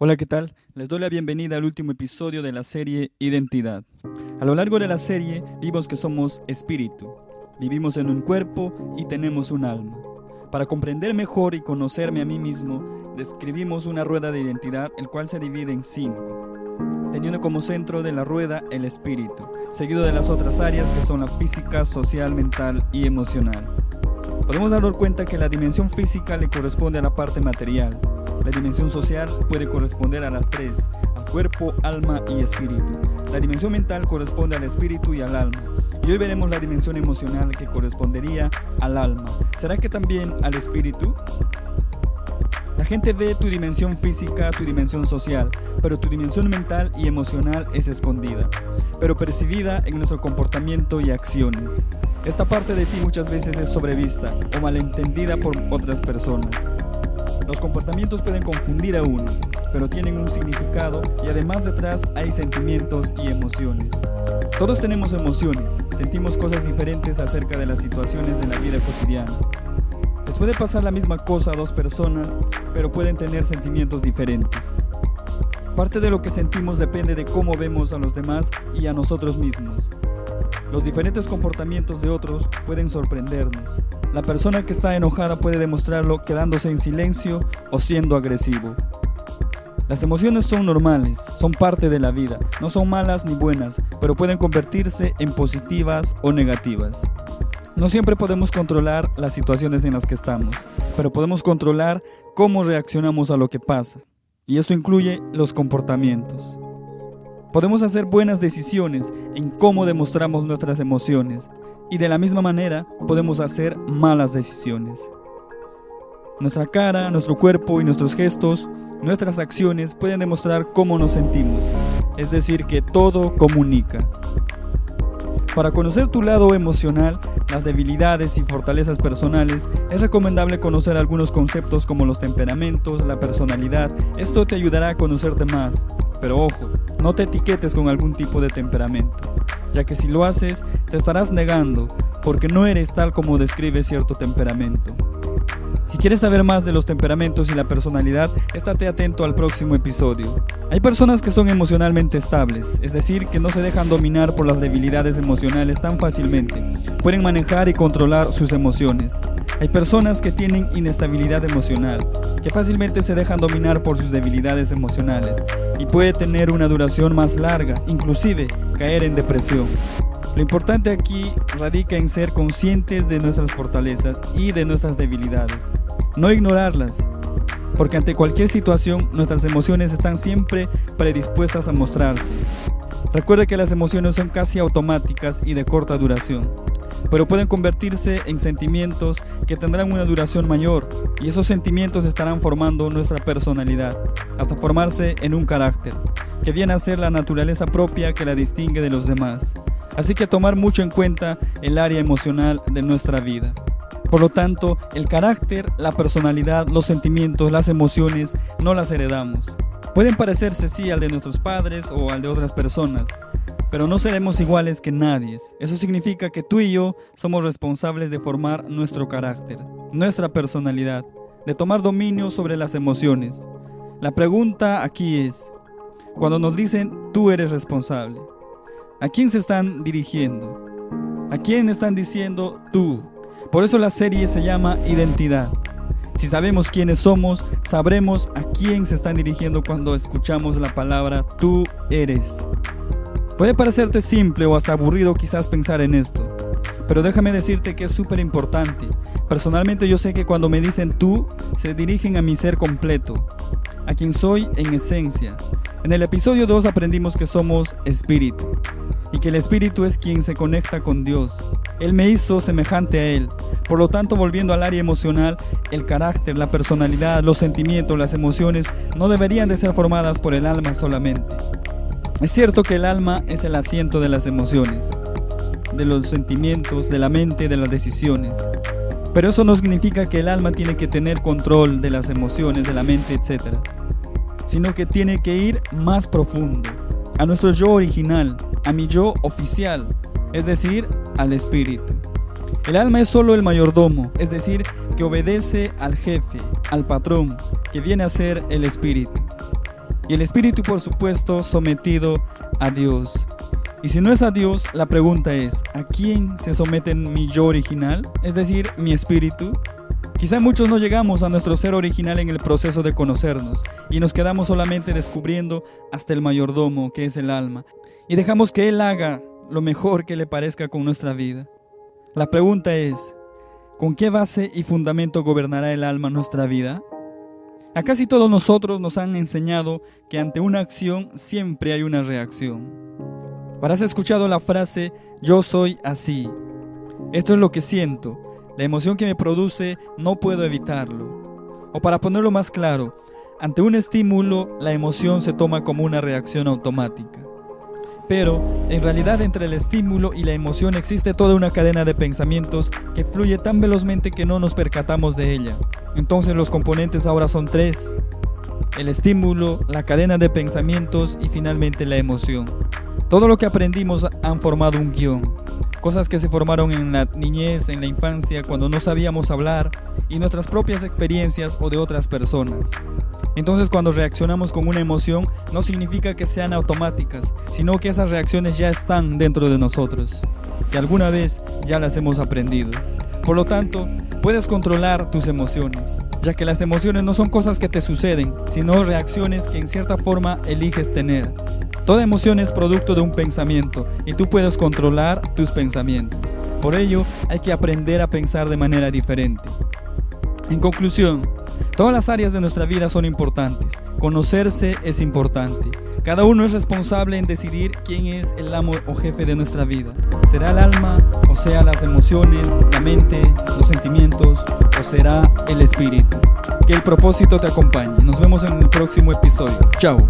Hola, ¿qué tal? Les doy la bienvenida al último episodio de la serie Identidad. A lo largo de la serie vimos que somos espíritu, vivimos en un cuerpo y tenemos un alma. Para comprender mejor y conocerme a mí mismo, describimos una rueda de identidad, el cual se divide en cinco, teniendo como centro de la rueda el espíritu, seguido de las otras áreas que son la física, social, mental y emocional. Podemos darnos cuenta que la dimensión física le corresponde a la parte material, la dimensión social puede corresponder a las tres, al cuerpo, alma y espíritu. La dimensión mental corresponde al espíritu y al alma. Y hoy veremos la dimensión emocional que correspondería al alma. ¿Será que también al espíritu? La gente ve tu dimensión física, tu dimensión social, pero tu dimensión mental y emocional es escondida, pero percibida en nuestro comportamiento y acciones. Esta parte de ti muchas veces es sobrevista o malentendida por otras personas. Los comportamientos pueden confundir a uno, pero tienen un significado y además detrás hay sentimientos y emociones. Todos tenemos emociones, sentimos cosas diferentes acerca de las situaciones de la vida cotidiana. Les puede pasar la misma cosa a dos personas, pero pueden tener sentimientos diferentes. Parte de lo que sentimos depende de cómo vemos a los demás y a nosotros mismos. Los diferentes comportamientos de otros pueden sorprendernos. La persona que está enojada puede demostrarlo quedándose en silencio o siendo agresivo. Las emociones son normales, son parte de la vida, no son malas ni buenas, pero pueden convertirse en positivas o negativas. No siempre podemos controlar las situaciones en las que estamos, pero podemos controlar cómo reaccionamos a lo que pasa. Y esto incluye los comportamientos. Podemos hacer buenas decisiones en cómo demostramos nuestras emociones y de la misma manera podemos hacer malas decisiones. Nuestra cara, nuestro cuerpo y nuestros gestos, nuestras acciones pueden demostrar cómo nos sentimos, es decir, que todo comunica. Para conocer tu lado emocional, las debilidades y fortalezas personales, es recomendable conocer algunos conceptos como los temperamentos, la personalidad. Esto te ayudará a conocerte más. Pero ojo, no te etiquetes con algún tipo de temperamento, ya que si lo haces, te estarás negando, porque no eres tal como describe cierto temperamento. Si quieres saber más de los temperamentos y la personalidad, estate atento al próximo episodio. Hay personas que son emocionalmente estables, es decir, que no se dejan dominar por las debilidades emocionales tan fácilmente. Pueden manejar y controlar sus emociones. Hay personas que tienen inestabilidad emocional, que fácilmente se dejan dominar por sus debilidades emocionales y puede tener una duración más larga, inclusive caer en depresión. Lo importante aquí radica en ser conscientes de nuestras fortalezas y de nuestras debilidades, no ignorarlas, porque ante cualquier situación nuestras emociones están siempre predispuestas a mostrarse. Recuerde que las emociones son casi automáticas y de corta duración, pero pueden convertirse en sentimientos que tendrán una duración mayor y esos sentimientos estarán formando nuestra personalidad, hasta formarse en un carácter, que viene a ser la naturaleza propia que la distingue de los demás. Así que tomar mucho en cuenta el área emocional de nuestra vida. Por lo tanto, el carácter, la personalidad, los sentimientos, las emociones, no las heredamos. Pueden parecerse sí al de nuestros padres o al de otras personas, pero no seremos iguales que nadie. Eso significa que tú y yo somos responsables de formar nuestro carácter, nuestra personalidad, de tomar dominio sobre las emociones. La pregunta aquí es, cuando nos dicen tú eres responsable, ¿A quién se están dirigiendo? ¿A quién están diciendo tú? Por eso la serie se llama Identidad. Si sabemos quiénes somos, sabremos a quién se están dirigiendo cuando escuchamos la palabra tú eres. Puede parecerte simple o hasta aburrido quizás pensar en esto, pero déjame decirte que es súper importante. Personalmente yo sé que cuando me dicen tú, se dirigen a mi ser completo, a quien soy en esencia. En el episodio 2 aprendimos que somos espíritu y que el Espíritu es quien se conecta con Dios. Él me hizo semejante a Él. Por lo tanto, volviendo al área emocional, el carácter, la personalidad, los sentimientos, las emociones no deberían de ser formadas por el alma solamente. Es cierto que el alma es el asiento de las emociones, de los sentimientos, de la mente, de las decisiones. Pero eso no significa que el alma tiene que tener control de las emociones, de la mente, etc. Sino que tiene que ir más profundo, a nuestro yo original, a mi yo oficial, es decir, al espíritu. El alma es solo el mayordomo, es decir, que obedece al jefe, al patrón, que viene a ser el espíritu. Y el espíritu, por supuesto, sometido a Dios. Y si no es a Dios, la pregunta es, ¿a quién se somete mi yo original? Es decir, mi espíritu. Quizá muchos no llegamos a nuestro ser original en el proceso de conocernos y nos quedamos solamente descubriendo hasta el mayordomo, que es el alma, y dejamos que Él haga lo mejor que le parezca con nuestra vida. La pregunta es, ¿con qué base y fundamento gobernará el alma nuestra vida? A casi todos nosotros nos han enseñado que ante una acción siempre hay una reacción. Habrás escuchado la frase yo soy así. Esto es lo que siento. La emoción que me produce no puedo evitarlo. O para ponerlo más claro, ante un estímulo la emoción se toma como una reacción automática. Pero en realidad entre el estímulo y la emoción existe toda una cadena de pensamientos que fluye tan velozmente que no nos percatamos de ella. Entonces los componentes ahora son tres. El estímulo, la cadena de pensamientos y finalmente la emoción. Todo lo que aprendimos han formado un guion. Cosas que se formaron en la niñez, en la infancia, cuando no sabíamos hablar, y nuestras propias experiencias o de otras personas. Entonces cuando reaccionamos con una emoción no significa que sean automáticas, sino que esas reacciones ya están dentro de nosotros, que alguna vez ya las hemos aprendido. Por lo tanto, puedes controlar tus emociones, ya que las emociones no son cosas que te suceden, sino reacciones que en cierta forma eliges tener. Toda emoción es producto de un pensamiento y tú puedes controlar tus pensamientos. Por ello, hay que aprender a pensar de manera diferente. En conclusión, todas las áreas de nuestra vida son importantes. Conocerse es importante. Cada uno es responsable en decidir quién es el amo o jefe de nuestra vida. ¿Será el alma o sea las emociones, la mente, los sentimientos o será el espíritu? Que el propósito te acompañe. Nos vemos en el próximo episodio. Chao.